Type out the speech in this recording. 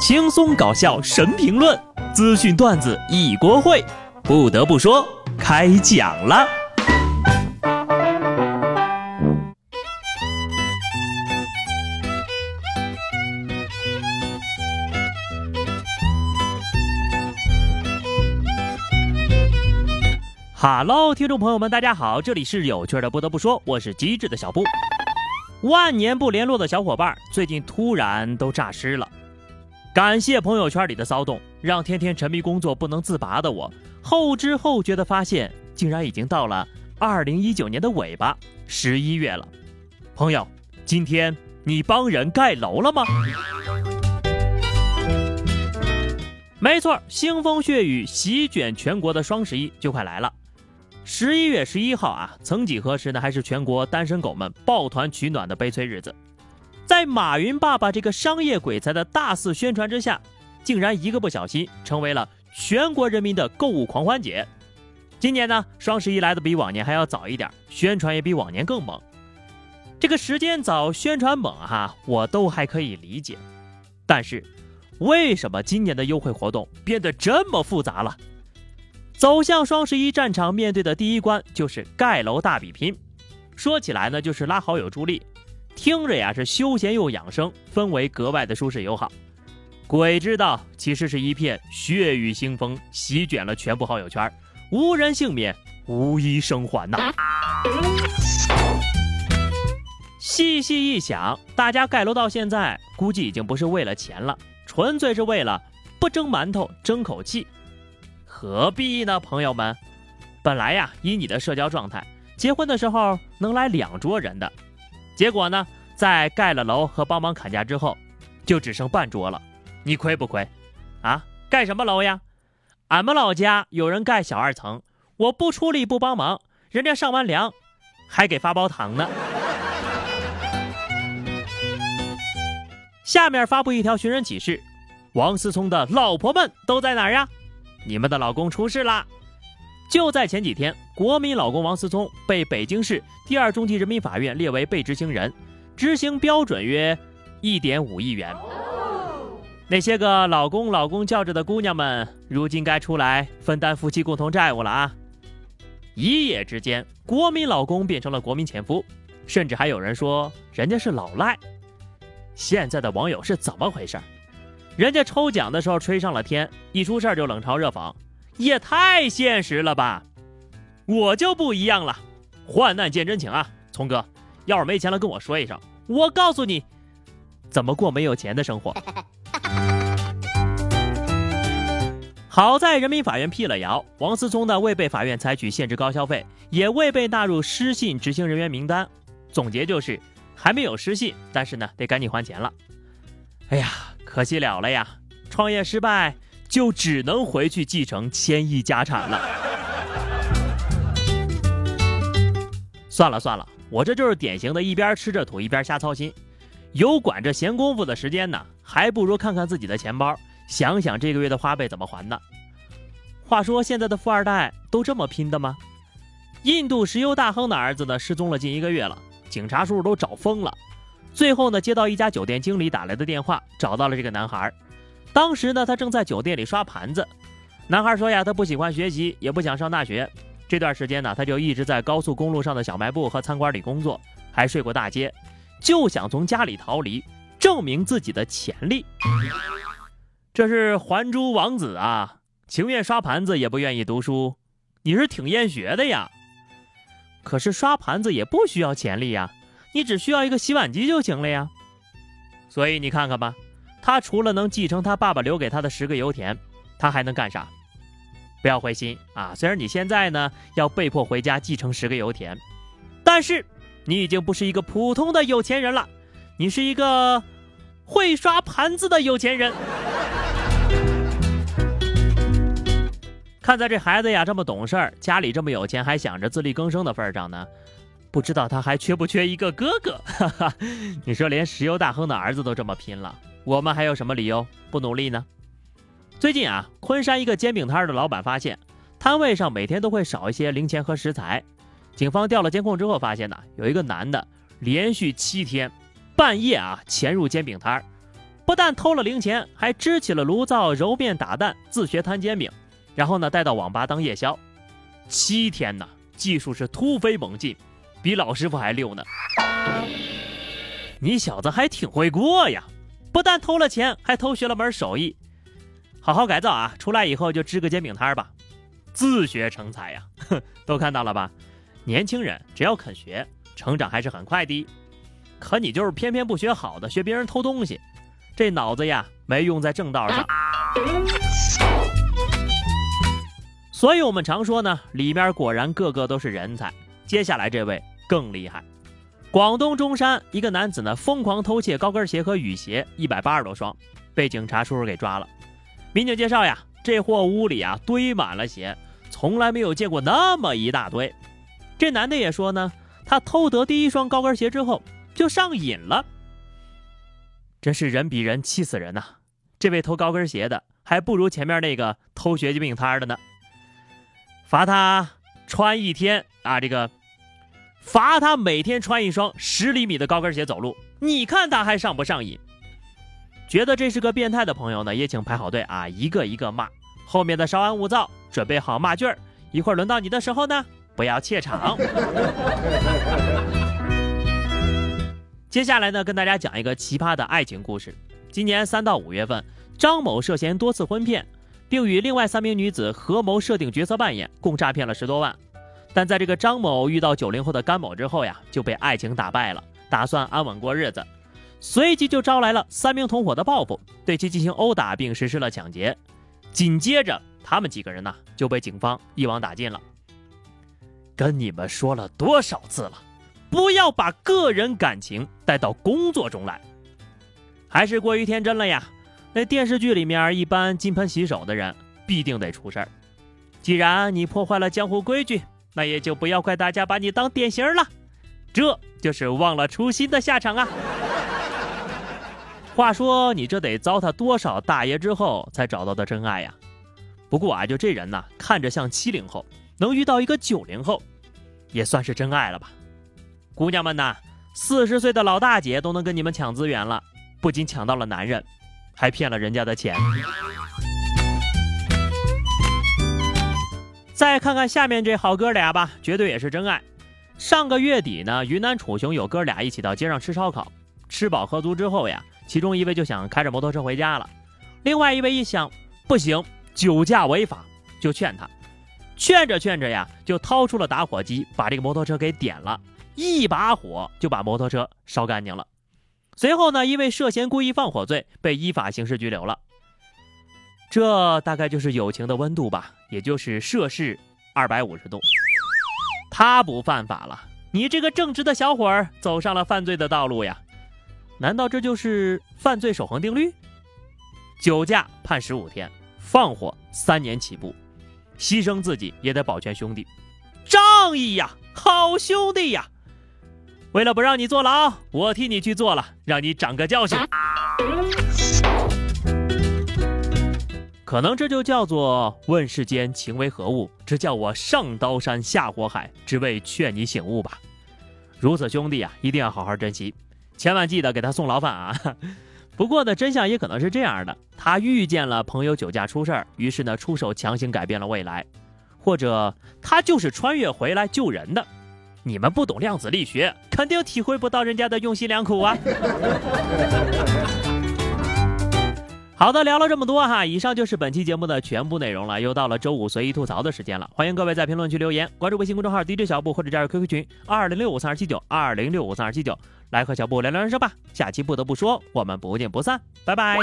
轻松搞笑神评论，资讯段子一锅烩。不得不说，开讲了。哈喽，听众朋友们，大家好，这里是有趣的。不得不说，我是机智的小布。万年不联络的小伙伴，最近突然都诈尸了。感谢朋友圈里的骚动，让天天沉迷工作不能自拔的我，后知后觉的发现，竟然已经到了二零一九年的尾巴，十一月了。朋友，今天你帮人盖楼了吗？没错，腥风血雨席卷全国的双十一就快来了。十一月十一号啊，曾几何时呢，还是全国单身狗们抱团取暖的悲催日子。在马云爸爸这个商业鬼才的大肆宣传之下，竟然一个不小心成为了全国人民的购物狂欢节。今年呢，双十一来的比往年还要早一点，宣传也比往年更猛。这个时间早，宣传猛哈，我都还可以理解。但是，为什么今年的优惠活动变得这么复杂了？走向双十一战场，面对的第一关就是盖楼大比拼。说起来呢，就是拉好友助力，听着呀是休闲又养生，氛围格外的舒适友好。鬼知道，其实是一片血雨腥风，席卷了全部好友圈，无人幸免，无一生还呐。细细一想，大家盖楼到现在，估计已经不是为了钱了，纯粹是为了不蒸馒头争口气。何必呢，朋友们？本来呀，以你的社交状态，结婚的时候能来两桌人的，结果呢，在盖了楼和帮忙砍价之后，就只剩半桌了。你亏不亏？啊，盖什么楼呀？俺们老家有人盖小二层，我不出力不帮忙，人家上完梁还给发包糖呢。下面发布一条寻人启事：王思聪的老婆们都在哪儿呀？你们的老公出事了！就在前几天，国民老公王思聪被北京市第二中级人民法院列为被执行人，执行标准约一点五亿元。那些个老公老公叫着的姑娘们，如今该出来分担夫妻共同债务了啊！一夜之间，国民老公变成了国民前夫，甚至还有人说人家是老赖。现在的网友是怎么回事？人家抽奖的时候吹上了天，一出事儿就冷嘲热讽，也太现实了吧！我就不一样了，患难见真情啊，聪哥，要是没钱了跟我说一声，我告诉你怎么过没有钱的生活。好在人民法院辟了谣，王思聪呢未被法院采取限制高消费，也未被纳入失信执行人员名单。总结就是，还没有失信，但是呢得赶紧还钱了。哎呀！可惜了了呀！创业失败就只能回去继承千亿家产了。算了算了，我这就是典型的一边吃着土一边瞎操心。有管这闲工夫的时间呢，还不如看看自己的钱包，想想这个月的花呗怎么还呢？话说现在的富二代都这么拼的吗？印度石油大亨的儿子呢，失踪了近一个月了，警察叔叔都找疯了。最后呢，接到一家酒店经理打来的电话，找到了这个男孩。当时呢，他正在酒店里刷盘子。男孩说呀，他不喜欢学习，也不想上大学。这段时间呢，他就一直在高速公路上的小卖部和餐馆里工作，还睡过大街，就想从家里逃离，证明自己的潜力。这是还珠王子啊，情愿刷盘子也不愿意读书。你是挺厌学的呀？可是刷盘子也不需要潜力呀。你只需要一个洗碗机就行了呀，所以你看看吧，他除了能继承他爸爸留给他的十个油田，他还能干啥？不要灰心啊！虽然你现在呢要被迫回家继承十个油田，但是你已经不是一个普通的有钱人了，你是一个会刷盘子的有钱人。看在这孩子呀这么懂事儿，家里这么有钱，还想着自力更生的份上呢。不知道他还缺不缺一个哥哥？哈哈，你说连石油大亨的儿子都这么拼了，我们还有什么理由不努力呢？最近啊，昆山一个煎饼摊的老板发现，摊位上每天都会少一些零钱和食材。警方调了监控之后，发现呢，有一个男的连续七天半夜啊潜入煎饼摊儿不但偷了零钱，还支起了炉灶揉面打蛋，自学摊煎饼，然后呢带到网吧当夜宵。七天呢，技术是突飞猛进，比老师傅还溜呢。你小子还挺会过呀！不但偷了钱，还偷学了门手艺。好好改造啊！出来以后就支个煎饼摊吧，自学成才呀！哼，都看到了吧？年轻人只要肯学，成长还是很快的。可你就是偏偏不学好的，学别人偷东西。这脑子呀，没用在正道上，所以我们常说呢，里面果然个个都是人才。接下来这位更厉害，广东中山一个男子呢，疯狂偷窃高跟鞋和雨鞋一百八十多双，被警察叔叔给抓了。民警介绍呀，这货屋里啊堆满了鞋，从来没有见过那么一大堆。这男的也说呢，他偷得第一双高跟鞋之后就上瘾了。真是人比人气死人呐！这位偷高跟鞋的还不如前面那个偷学煎饼摊的呢。罚他穿一天啊，这个罚他每天穿一双十厘米的高跟鞋走路，你看他还上不上瘾？觉得这是个变态的朋友呢，也请排好队啊，一个一个骂。后面的稍安勿躁，准备好骂句儿，一会儿轮到你的时候呢，不要怯场。接下来呢，跟大家讲一个奇葩的爱情故事。今年三到五月份，张某涉嫌多次婚骗，并与另外三名女子合谋设定角色扮演，共诈骗了十多万。但在这个张某遇到九零后的甘某之后呀，就被爱情打败了，打算安稳过日子，随即就招来了三名同伙的报复，对其进行殴打，并实施了抢劫。紧接着，他们几个人呢就被警方一网打尽了。跟你们说了多少次了？不要把个人感情带到工作中来，还是过于天真了呀？那电视剧里面一般金盆洗手的人必定得出事儿。既然你破坏了江湖规矩，那也就不要怪大家把你当典型了。这就是忘了初心的下场啊！话说你这得糟蹋多少大爷之后才找到的真爱呀？不过啊，就这人呐，看着像七零后，能遇到一个九零后，也算是真爱了吧？姑娘们呐，四十岁的老大姐都能跟你们抢资源了，不仅抢到了男人，还骗了人家的钱。再看看下面这好哥俩吧，绝对也是真爱。上个月底呢，云南楚雄有哥俩一起到街上吃烧烤，吃饱喝足之后呀，其中一位就想开着摩托车回家了，另外一位一想不行，酒驾违法，就劝他，劝着劝着呀，就掏出了打火机，把这个摩托车给点了。一把火就把摩托车烧干净了，随后呢，因为涉嫌故意放火罪被依法刑事拘留了。这大概就是友情的温度吧，也就是摄氏二百五十度。他不犯法了，你这个正直的小伙儿走上了犯罪的道路呀？难道这就是犯罪守恒定律？酒驾判十五天，放火三年起步，牺牲自己也得保全兄弟，仗义呀，好兄弟呀！为了不让你坐牢，我替你去坐了，让你长个教训。可能这就叫做问世间情为何物，只叫我上刀山下火海，只为劝你醒悟吧。如此兄弟啊，一定要好好珍惜，千万记得给他送牢饭啊。不过呢，真相也可能是这样的：他遇见了朋友酒驾出事儿，于是呢出手强行改变了未来，或者他就是穿越回来救人的。你们不懂量子力学，肯定体会不到人家的用心良苦啊！好的，聊了这么多哈，以上就是本期节目的全部内容了。又到了周五随意吐槽的时间了，欢迎各位在评论区留言，关注微信公众号 DJ 小布或者加入 QQ 群二零六五三二七九二零六五三二七九，来和小布聊聊人生吧。下期不得不说，我们不见不散，拜拜。